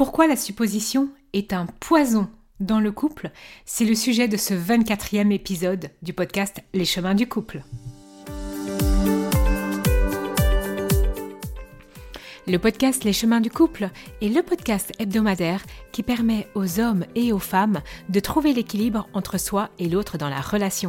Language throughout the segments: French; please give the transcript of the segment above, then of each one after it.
Pourquoi la supposition est un poison dans le couple? C'est le sujet de ce 24e épisode du podcast Les chemins du couple. Le podcast Les chemins du couple est le podcast hebdomadaire qui permet aux hommes et aux femmes de trouver l'équilibre entre soi et l'autre dans la relation.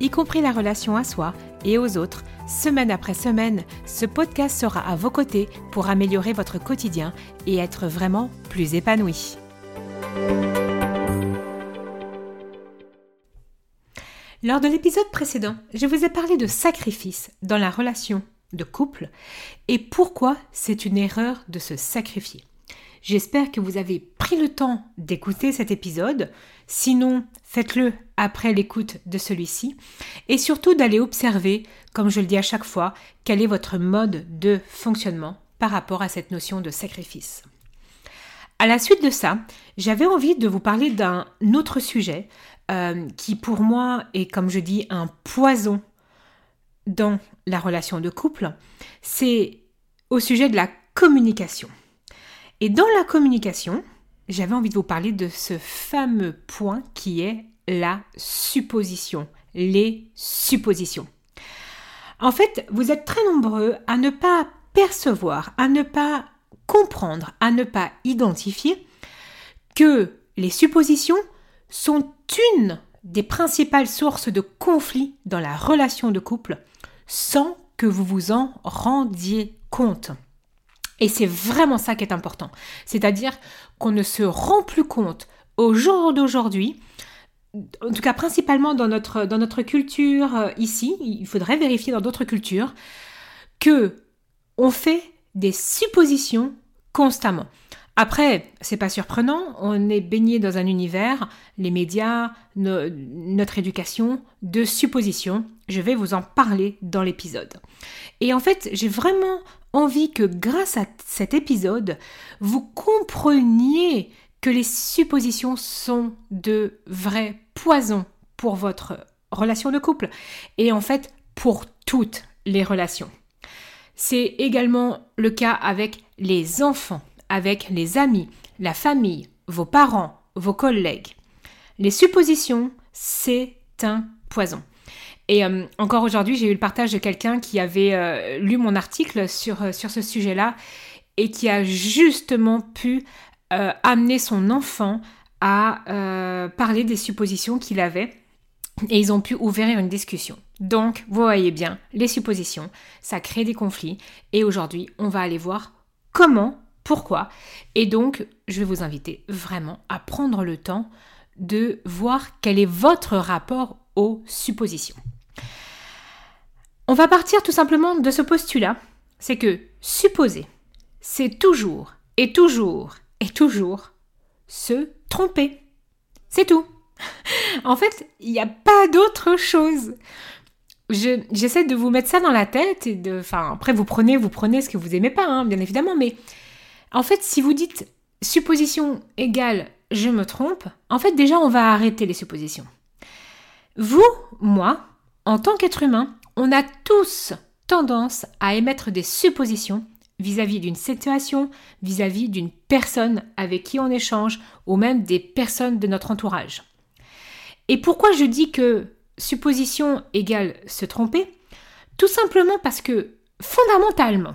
y compris la relation à soi et aux autres, semaine après semaine, ce podcast sera à vos côtés pour améliorer votre quotidien et être vraiment plus épanoui. Lors de l'épisode précédent, je vous ai parlé de sacrifice dans la relation de couple et pourquoi c'est une erreur de se sacrifier. J'espère que vous avez pris le temps d'écouter cet épisode. Sinon, faites-le après l'écoute de celui-ci. Et surtout d'aller observer, comme je le dis à chaque fois, quel est votre mode de fonctionnement par rapport à cette notion de sacrifice. À la suite de ça, j'avais envie de vous parler d'un autre sujet euh, qui pour moi est, comme je dis, un poison dans la relation de couple. C'est au sujet de la communication. Et dans la communication, j'avais envie de vous parler de ce fameux point qui est la supposition, les suppositions. En fait, vous êtes très nombreux à ne pas percevoir, à ne pas comprendre, à ne pas identifier que les suppositions sont une des principales sources de conflits dans la relation de couple sans que vous vous en rendiez compte. Et c'est vraiment ça qui est important. C'est-à-dire qu'on ne se rend plus compte au jour d'aujourd'hui, en tout cas principalement dans notre, culture euh, ici, il faudrait vérifier dans d'autres cultures, que on fait des suppositions constamment. Après, c'est pas surprenant, on est baigné dans un univers, les médias, notre éducation, de suppositions. Je vais vous en parler dans l'épisode. Et en fait, j'ai vraiment envie que grâce à cet épisode, vous compreniez que les suppositions sont de vrais poisons pour votre relation de couple et en fait pour toutes les relations. C'est également le cas avec les enfants, avec les amis, la famille, vos parents, vos collègues. Les suppositions, c'est un poison. Et euh, encore aujourd'hui, j'ai eu le partage de quelqu'un qui avait euh, lu mon article sur, euh, sur ce sujet-là et qui a justement pu amener son enfant à parler des suppositions qu'il avait. Et ils ont pu ouvrir une discussion. Donc, vous voyez bien, les suppositions, ça crée des conflits. Et aujourd'hui, on va aller voir comment, pourquoi? Et donc, je vais vous inviter vraiment à prendre le temps de voir quel est votre rapport aux suppositions. On va partir tout simplement de ce postulat, c'est que supposer, c'est toujours et toujours et toujours se tromper. C'est tout. en fait, il n'y a pas d'autre chose. J'essaie de vous mettre ça dans la tête et de. Enfin, après, vous prenez, vous prenez ce que vous aimez pas, hein, bien évidemment, mais en fait, si vous dites supposition égale je me trompe, en fait, déjà, on va arrêter les suppositions. Vous, moi, en tant qu'être humain, on a tous tendance à émettre des suppositions vis-à-vis d'une situation, vis-à-vis d'une personne avec qui on échange, ou même des personnes de notre entourage. Et pourquoi je dis que supposition égale se tromper? Tout simplement parce que, fondamentalement,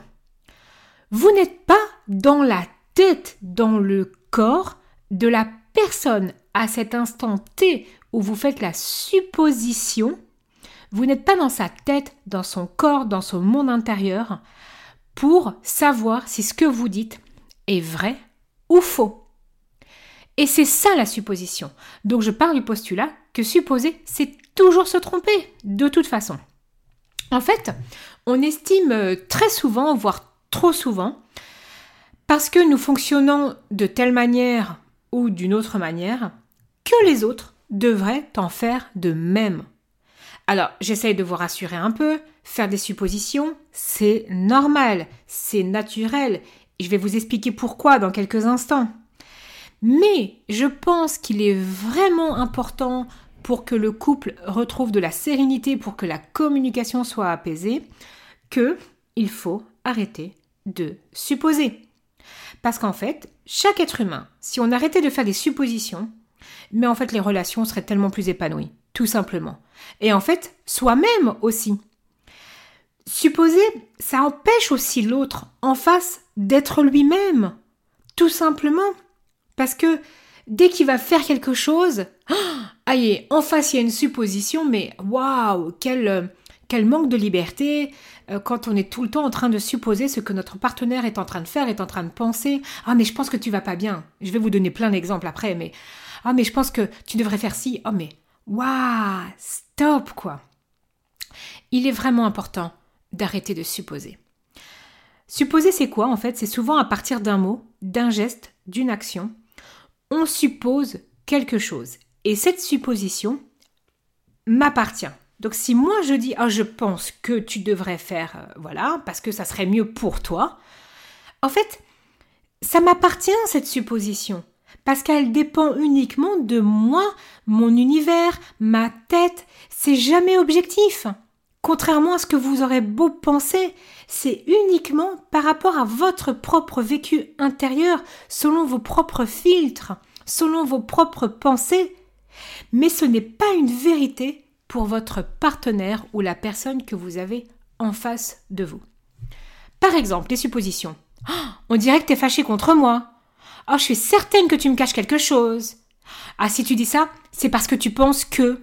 vous n'êtes pas dans la tête, dans le corps de la personne à cet instant T où vous faites la supposition vous n'êtes pas dans sa tête, dans son corps, dans son monde intérieur pour savoir si ce que vous dites est vrai ou faux. Et c'est ça la supposition. Donc je parle du postulat que supposer, c'est toujours se tromper, de toute façon. En fait, on estime euh, très souvent, voire trop souvent, parce que nous fonctionnons de telle manière ou d'une autre manière, que les autres devraient en faire de même. Alors, j'essaye de vous rassurer un peu, faire des suppositions, c'est normal, c'est naturel, et je vais vous expliquer pourquoi dans quelques instants. Mais je pense qu'il est vraiment important pour que le couple retrouve de la sérénité, pour que la communication soit apaisée, que il faut arrêter de supposer. Parce qu'en fait, chaque être humain, si on arrêtait de faire des suppositions, mais en fait les relations seraient tellement plus épanouies, tout simplement. Et en fait, soi-même aussi. Supposer, ça empêche aussi l'autre en face d'être lui-même, tout simplement. Parce que dès qu'il va faire quelque chose, aïe, en face il y a une supposition, mais waouh, quel, quel manque de liberté, euh, quand on est tout le temps en train de supposer ce que notre partenaire est en train de faire, est en train de penser. Ah, mais je pense que tu vas pas bien. Je vais vous donner plein d'exemples après, mais. Ah, mais je pense que tu devrais faire ci. Oh, mais. Waouh Stop, quoi Il est vraiment important d'arrêter de supposer. Supposer, c'est quoi en fait? C'est souvent à partir d'un mot, d'un geste, d'une action. On suppose quelque chose. Et cette supposition m'appartient. Donc si moi je dis ah je pense que tu devrais faire euh, voilà parce que ça serait mieux pour toi, en fait ça m'appartient cette supposition parce qu'elle dépend uniquement de moi, mon univers, ma tête, c'est jamais objectif. Contrairement à ce que vous aurez beau penser, c'est uniquement par rapport à votre propre vécu intérieur, selon vos propres filtres, selon vos propres pensées. Mais ce n'est pas une vérité votre partenaire ou la personne que vous avez en face de vous. Par exemple, les suppositions. Oh, on dirait que tu es fâché contre moi. Oh, je suis certaine que tu me caches quelque chose. Ah, si tu dis ça, c'est parce que tu penses que.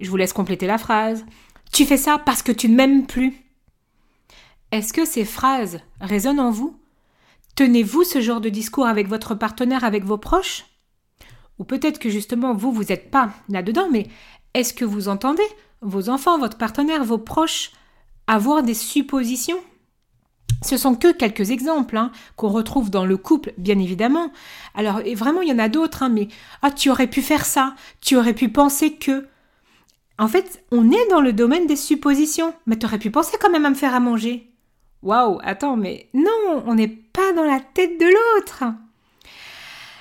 Je vous laisse compléter la phrase. Tu fais ça parce que tu ne m'aimes plus. Est-ce que ces phrases résonnent en vous? Tenez-vous ce genre de discours avec votre partenaire, avec vos proches? Ou peut-être que justement vous, vous n'êtes pas là-dedans, mais est-ce que vous entendez vos enfants, votre partenaire, vos proches avoir des suppositions? Ce sont que quelques exemples hein, qu'on retrouve dans le couple, bien évidemment. Alors, vraiment, il y en a d'autres, hein, mais ah, tu aurais pu faire ça, tu aurais pu penser que. En fait, on est dans le domaine des suppositions. Mais tu aurais pu penser quand même à me faire à manger. Waouh, attends, mais non, on n'est pas dans la tête de l'autre.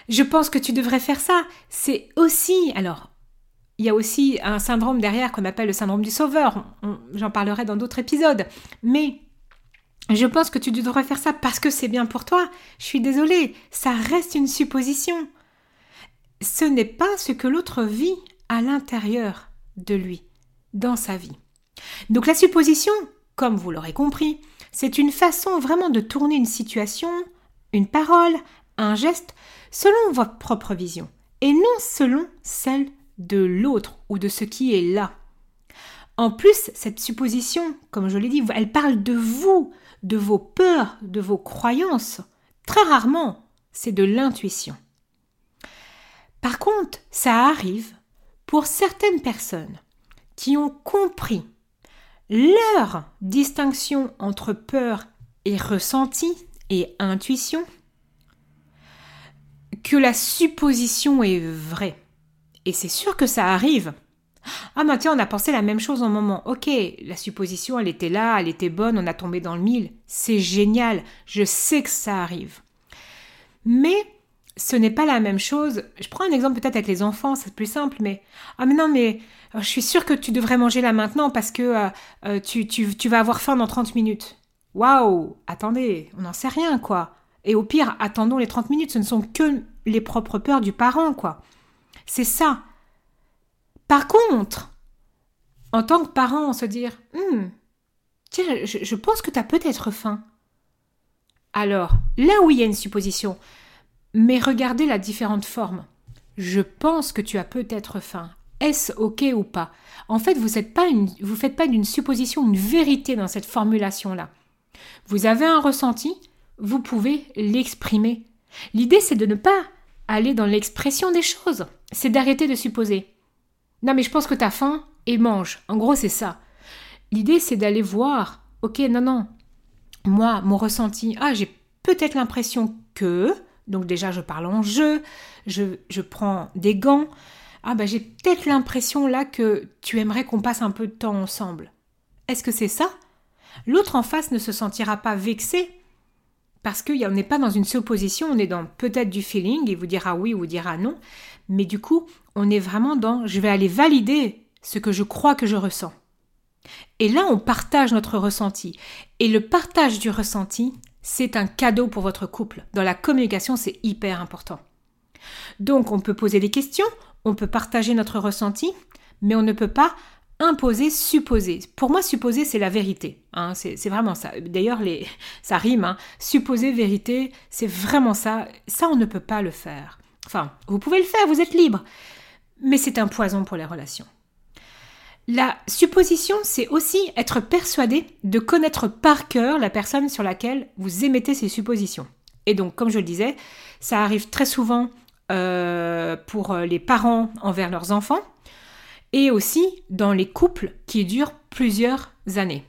Je pense que tu devrais faire ça. C'est aussi, alors, il y a aussi un syndrome derrière qu'on appelle le syndrome du sauveur. J'en parlerai dans d'autres épisodes. Mais je pense que tu devrais faire ça parce que c'est bien pour toi. Je suis désolée, ça reste une supposition. Ce n'est pas ce que l'autre vit à l'intérieur de lui, dans sa vie. Donc la supposition, comme vous l'aurez compris, c'est une façon vraiment de tourner une situation, une parole, un geste, selon votre propre vision, et non selon celle de l'autre ou de ce qui est là. En plus, cette supposition, comme je l'ai dit, elle parle de vous, de vos peurs, de vos croyances. Très rarement, c'est de l'intuition. Par contre, ça arrive pour certaines personnes qui ont compris leur distinction entre peur et ressenti et intuition, que la supposition est vraie. Et c'est sûr que ça arrive. Ah mais tiens, on a pensé la même chose en moment. Ok, la supposition, elle était là, elle était bonne, on a tombé dans le mille. C'est génial, je sais que ça arrive. Mais ce n'est pas la même chose. Je prends un exemple peut-être avec les enfants, c'est plus simple, mais ah mais non, mais euh, je suis sûre que tu devrais manger là maintenant parce que euh, euh, tu, tu, tu vas avoir faim dans 30 minutes. Waouh, attendez, on n'en sait rien quoi. Et au pire, attendons les 30 minutes, ce ne sont que les propres peurs du parent quoi. C'est ça. Par contre, en tant que parent, se dire hmm, Tiens, je, pense que tu as peut-être faim. Alors, là où il y a une supposition, mais regardez la différente forme. Je pense que tu as peut-être faim. Est-ce OK ou pas? En fait, vous ne faites pas d'une supposition une vérité dans cette formulation-là. Vous avez un ressenti, vous pouvez l'exprimer. L'idée, c'est de ne pas aller dans l'expression des choses. C'est d'arrêter de supposer. Non, mais je pense que t'as faim et mange. En gros, c'est ça. L'idée, c'est d'aller voir. Ok, non, non. Moi, mon ressenti, ah, j'ai peut-être l'impression que. Donc déjà, je parle en jeu, je, je prends des gants. Ah bah j'ai peut-être l'impression là que tu aimerais qu'on passe un peu de temps ensemble. Est-ce que c'est ça? L'autre en face ne se sentira pas vexé parce qu'on n'est pas dans une supposition, on est dans peut-être du feeling, il vous dira oui ou vous dira non, mais du coup, on est vraiment dans je vais aller valider ce que je crois que je ressens. Et là, on partage notre ressenti. Et le partage du ressenti, c'est un cadeau pour votre couple. Dans la communication, c'est hyper important. Donc, on peut poser des questions, on peut partager notre ressenti, mais on ne peut pas imposer, supposer. Pour moi, supposer, c'est la vérité. Hein, c'est vraiment ça. D'ailleurs, ça rime. Hein. Supposer, vérité, c'est vraiment ça. Ça, on ne peut pas le faire. Enfin, vous pouvez le faire, vous êtes libre. Mais c'est un poison pour les relations. La supposition, c'est aussi être persuadé de connaître par cœur la personne sur laquelle vous émettez ces suppositions. Et donc, comme je le disais, ça arrive très souvent euh, pour les parents envers leurs enfants et aussi dans les couples qui durent plusieurs années.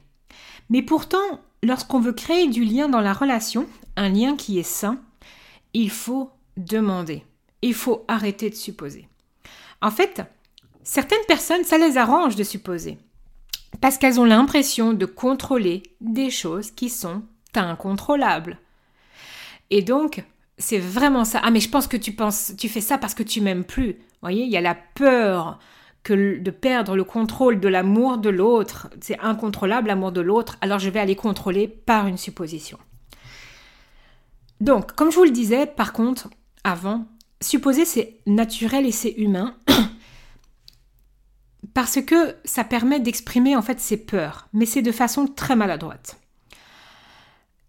Mais pourtant, lorsqu'on veut créer du lien dans la relation, un lien qui est sain, il faut demander. Il faut arrêter de supposer. En fait, certaines personnes, ça les arrange de supposer. Parce qu'elles ont l'impression de contrôler des choses qui sont incontrôlables. Et donc, c'est vraiment ça. Ah, mais je pense que tu penses, tu fais ça parce que tu m'aimes plus. Vous voyez, il y a la peur que de perdre le contrôle de l'amour de l'autre, c'est incontrôlable l'amour de l'autre, alors je vais aller contrôler par une supposition. Donc, comme je vous le disais, par contre, avant, supposer c'est naturel et c'est humain parce que ça permet d'exprimer en fait ses peurs, mais c'est de façon très maladroite.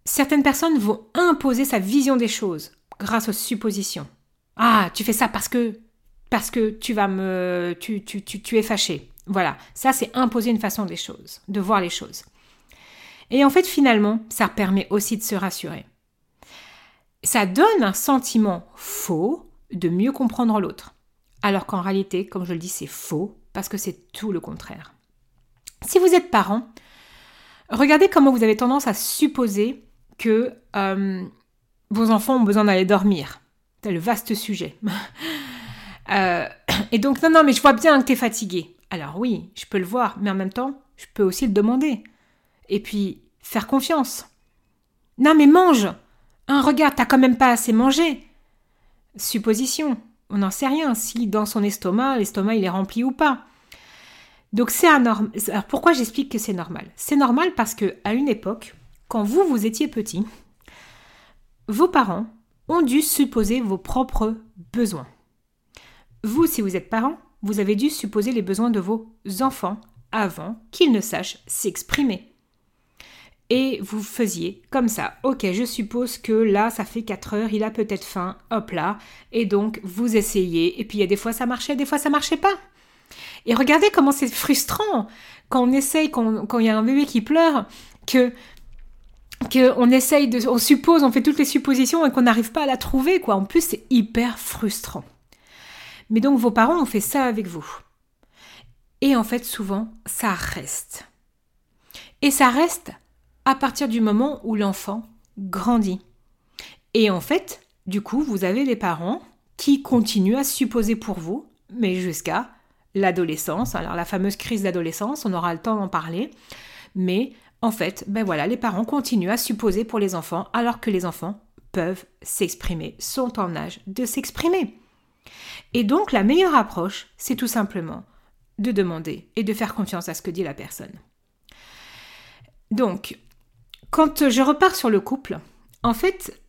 Certaines personnes vont imposer sa vision des choses grâce aux suppositions. Ah, tu fais ça parce que parce que tu vas me. Tu, tu, es fâché. Voilà. Ça, c'est imposer une façon des choses, de voir les choses. Et en fait, finalement, ça permet aussi de se rassurer. Ça donne un sentiment faux de mieux comprendre l'autre. Alors qu'en réalité, comme je le dis, c'est faux parce que c'est tout le contraire. Si vous êtes parent, regardez comment vous avez tendance à supposer que euh, vos enfants ont besoin d'aller dormir. C'est le vaste sujet. Euh, et donc, non, non, mais je vois bien que tu es fatigué. Alors oui, je peux le voir, mais en même temps, je peux aussi le demander. Et puis, faire confiance. Non, mais mange Hein, regarde, t'as quand même pas assez mangé. Supposition. On n'en sait rien si dans son estomac, l'estomac il est rempli ou pas. Donc c'est anormal. Alors pourquoi j'explique que c'est normal? C'est normal parce que à une époque, quand vous vous étiez petit, vos parents ont dû supposer vos propres besoins. Vous, si vous êtes parent, vous avez dû supposer les besoins de vos enfants avant qu'ils ne sachent s'exprimer. Et vous faisiez comme ça. Ok, je suppose que là, ça fait 4 heures, il a peut-être faim, hop là. Et donc, vous essayez. Et puis, il y a des fois, ça marchait, des fois, ça marchait pas. Et regardez comment c'est frustrant quand on essaye, quand, il y a un bébé qui pleure, que qu'on essaye de, on suppose, on fait toutes les suppositions et qu'on n'arrive pas à la trouver, quoi. En plus, c'est hyper frustrant. Mais donc vos parents ont fait ça avec vous. Et en fait, souvent, ça reste. Et ça reste à partir du moment où l'enfant grandit. Et en fait, du coup, vous avez des parents qui continuent à supposer pour vous, mais jusqu'à l'adolescence. Alors la fameuse crise d'adolescence, on aura le temps d'en parler. Mais en fait, ben voilà, les parents continuent à supposer pour les enfants alors que les enfants peuvent s'exprimer, sont en âge de s'exprimer. Et donc la meilleure approche, c'est tout simplement de demander et de faire confiance à ce que dit la personne. Donc, quand je repars sur le couple, en fait,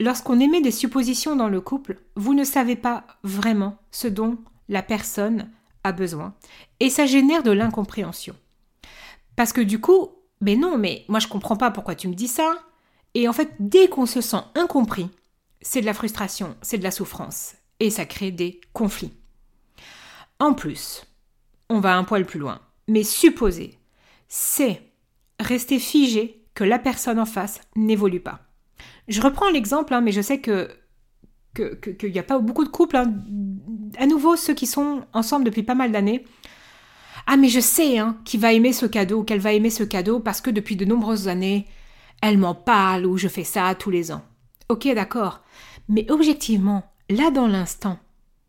lorsqu'on émet des suppositions dans le couple, vous ne savez pas vraiment ce dont la personne a besoin et ça génère de l'incompréhension. Parce que du coup, mais non, mais moi je comprends pas pourquoi tu me dis ça. Et en fait, dès qu'on se sent incompris, c'est de la frustration, c'est de la souffrance et ça crée des conflits. En plus, on va un poil plus loin, mais supposer, c'est rester figé que la personne en face n'évolue pas. Je reprends l'exemple, hein, mais je sais que qu'il n'y a pas beaucoup de couples, hein. à nouveau ceux qui sont ensemble depuis pas mal d'années. Ah mais je sais hein, qu'il va aimer ce cadeau, qu'elle va aimer ce cadeau parce que depuis de nombreuses années, elle m'en parle ou je fais ça tous les ans. Ok d'accord, Mais objectivement, là dans l'instant,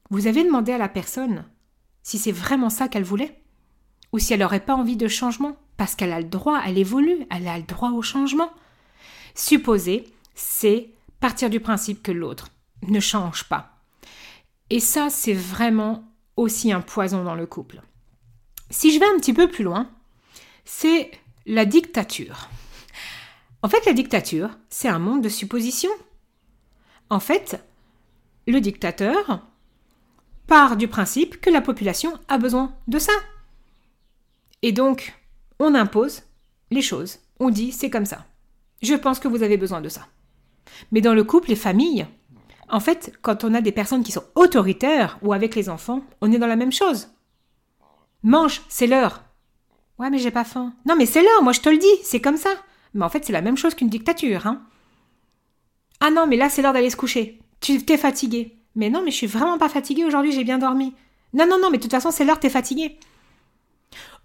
vous avez demandé à la personne si c'est vraiment ça qu'elle voulait Ou si elle n'aurait pas envie de changement Parce qu'elle a le droit, elle évolue, elle a le droit au changement. Supposer, c'est partir du principe que l'autre ne change pas. Et ça, c'est vraiment aussi un poison dans le couple. Si je vais un petit peu plus loin, c'est la dictature. En fait, la dictature, c'est un monde de suppositions. En fait, le dictateur part du principe que la population a besoin de ça. Et donc, on impose les choses. On dit c'est comme ça. Je pense que vous avez besoin de ça. Mais dans le couple, les familles, en fait, quand on a des personnes qui sont autoritaires ou avec les enfants, on est dans la même chose. Mange, c'est l'heure. Ouais, mais j'ai pas faim. Non, mais c'est l'heure, moi je te le dis, c'est comme ça. Mais en fait, c'est la même chose qu'une dictature, hein. Ah non, mais là, c'est l'heure d'aller se coucher. Tu t'es fatigué. Mais non, mais je suis vraiment pas fatiguée aujourd'hui, j'ai bien dormi. Non, non, non, mais de toute façon, c'est l'heure, t'es fatigué.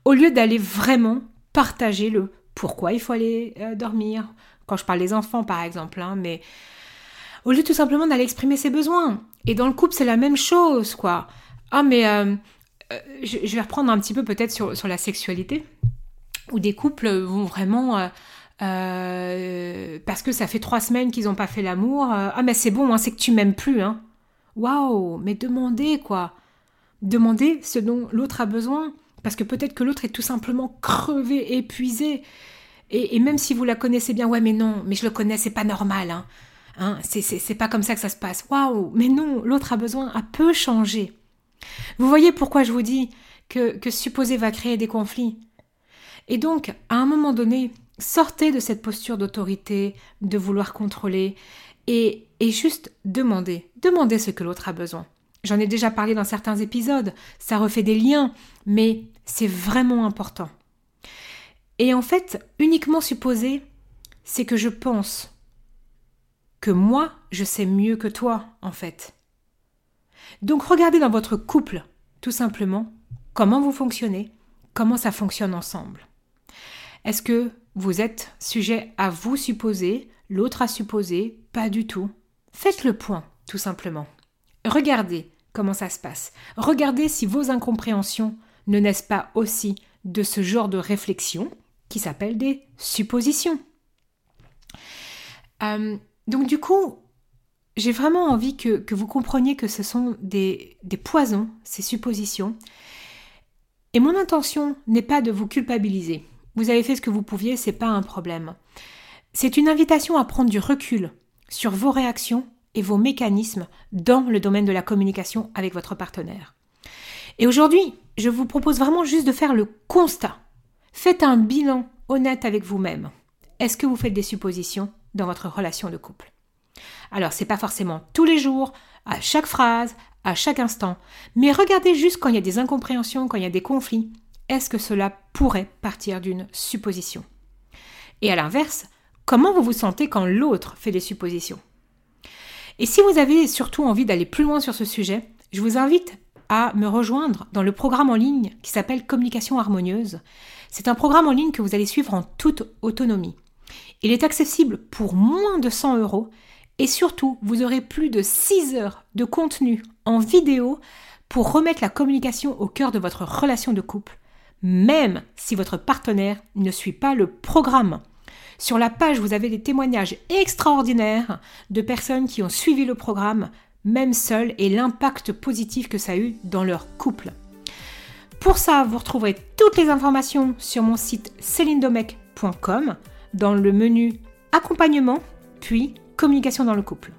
Au lieu d'aller vraiment partager le pourquoi il faut aller euh, dormir, quand je parle des enfants par exemple, hein, mais au lieu tout simplement d'aller exprimer ses besoins. Et dans le couple, c'est la même chose, quoi. Ah, mais euh, euh, je, vais reprendre un petit peu peut-être sur, sur, la sexualité, où des couples vont vraiment... parce que ça fait trois semaines qu'ils n'ont pas fait l'amour. ah, mais c'est bon, hein, c'est que tu m'aimes plus. Hein. Waouh, mais demandez quoi. Demandez ce dont l'autre a besoin. Parce que peut-être que l'autre est tout simplement crevé, épuisé. Et, même si vous la connaissez bien, ouais, mais non, mais je le connais, c'est pas normal. Hein. Hein, c'est pas comme ça que ça se passe. Waouh, mais non, l'autre a besoin, a peu changé. Vous voyez pourquoi je vous dis que, que supposer va créer des conflits. Et donc, à un moment donné, sortez de cette posture d'autorité, de vouloir contrôler, et, et juste demandez, demandez ce que l'autre a besoin. J'en ai déjà parlé dans certains épisodes, ça refait des liens, mais c'est vraiment important. Et en fait, uniquement supposer, c'est que je pense que moi, je sais mieux que toi, en fait. Donc regardez dans votre couple, tout simplement, comment vous fonctionnez, comment ça fonctionne ensemble. Est-ce que vous êtes sujet à vous supposer, l'autre à supposer Pas du tout. Faites le point, tout simplement. Regardez comment ça se passe. Regardez si vos incompréhensions ne naissent pas aussi de ce genre de réflexion qui s'appelle des suppositions. Euh, donc du coup, j'ai vraiment envie que, vous compreniez que ce sont des, des poisons, ces suppositions. Et mon intention n'est pas de vous culpabiliser. Vous avez fait ce que vous pouviez, c'est pas un problème. C'est une invitation à prendre du recul sur vos réactions et vos mécanismes dans le domaine de la communication avec votre partenaire. Et aujourd'hui, je vous propose vraiment juste de faire le constat. Faites un bilan honnête avec vous-même. Est-ce que vous faites des suppositions dans votre relation de couple? Alors, c'est pas forcément tous les jours, à chaque phrase, à chaque instant, mais regardez juste quand il y a des incompréhensions, quand il y a des conflits. Est-ce que cela pourrait partir d'une supposition? Et à l'inverse, comment vous vous sentez quand l'autre fait des suppositions? Et si vous avez surtout envie d'aller plus loin sur ce sujet, je vous invite à me rejoindre dans le programme en ligne qui s'appelle Communication harmonieuse. C'est un programme en ligne que vous allez suivre en toute autonomie. Il est accessible pour moins de 100 euros et surtout, vous aurez plus de 6 heures de contenu en vidéo pour remettre la communication au cœur de votre relation de couple, même si votre partenaire ne suit pas le programme. Sur la page, vous avez des témoignages extraordinaires de personnes qui ont suivi le programme, même seules, et l'impact positif que ça a eu dans leur couple. Pour ça, vous retrouverez toutes les informations sur mon site celindomec.com dans le menu accompagnement, puis communication dans le couple.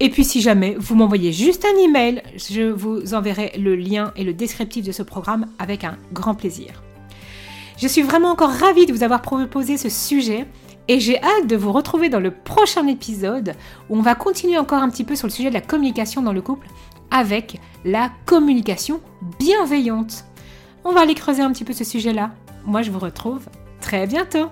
Et puis si jamais vous m'envoyez juste un email, je vous enverrai le lien et le descriptif de ce programme avec un grand plaisir. Je suis vraiment encore ravie de vous avoir proposé ce sujet et j'ai hâte de vous retrouver dans le prochain épisode où on va continuer encore un petit peu sur le sujet de la communication dans le couple avec la communication bienveillante. On va aller creuser un petit peu ce sujet-là. Moi, je vous retrouve très bientôt.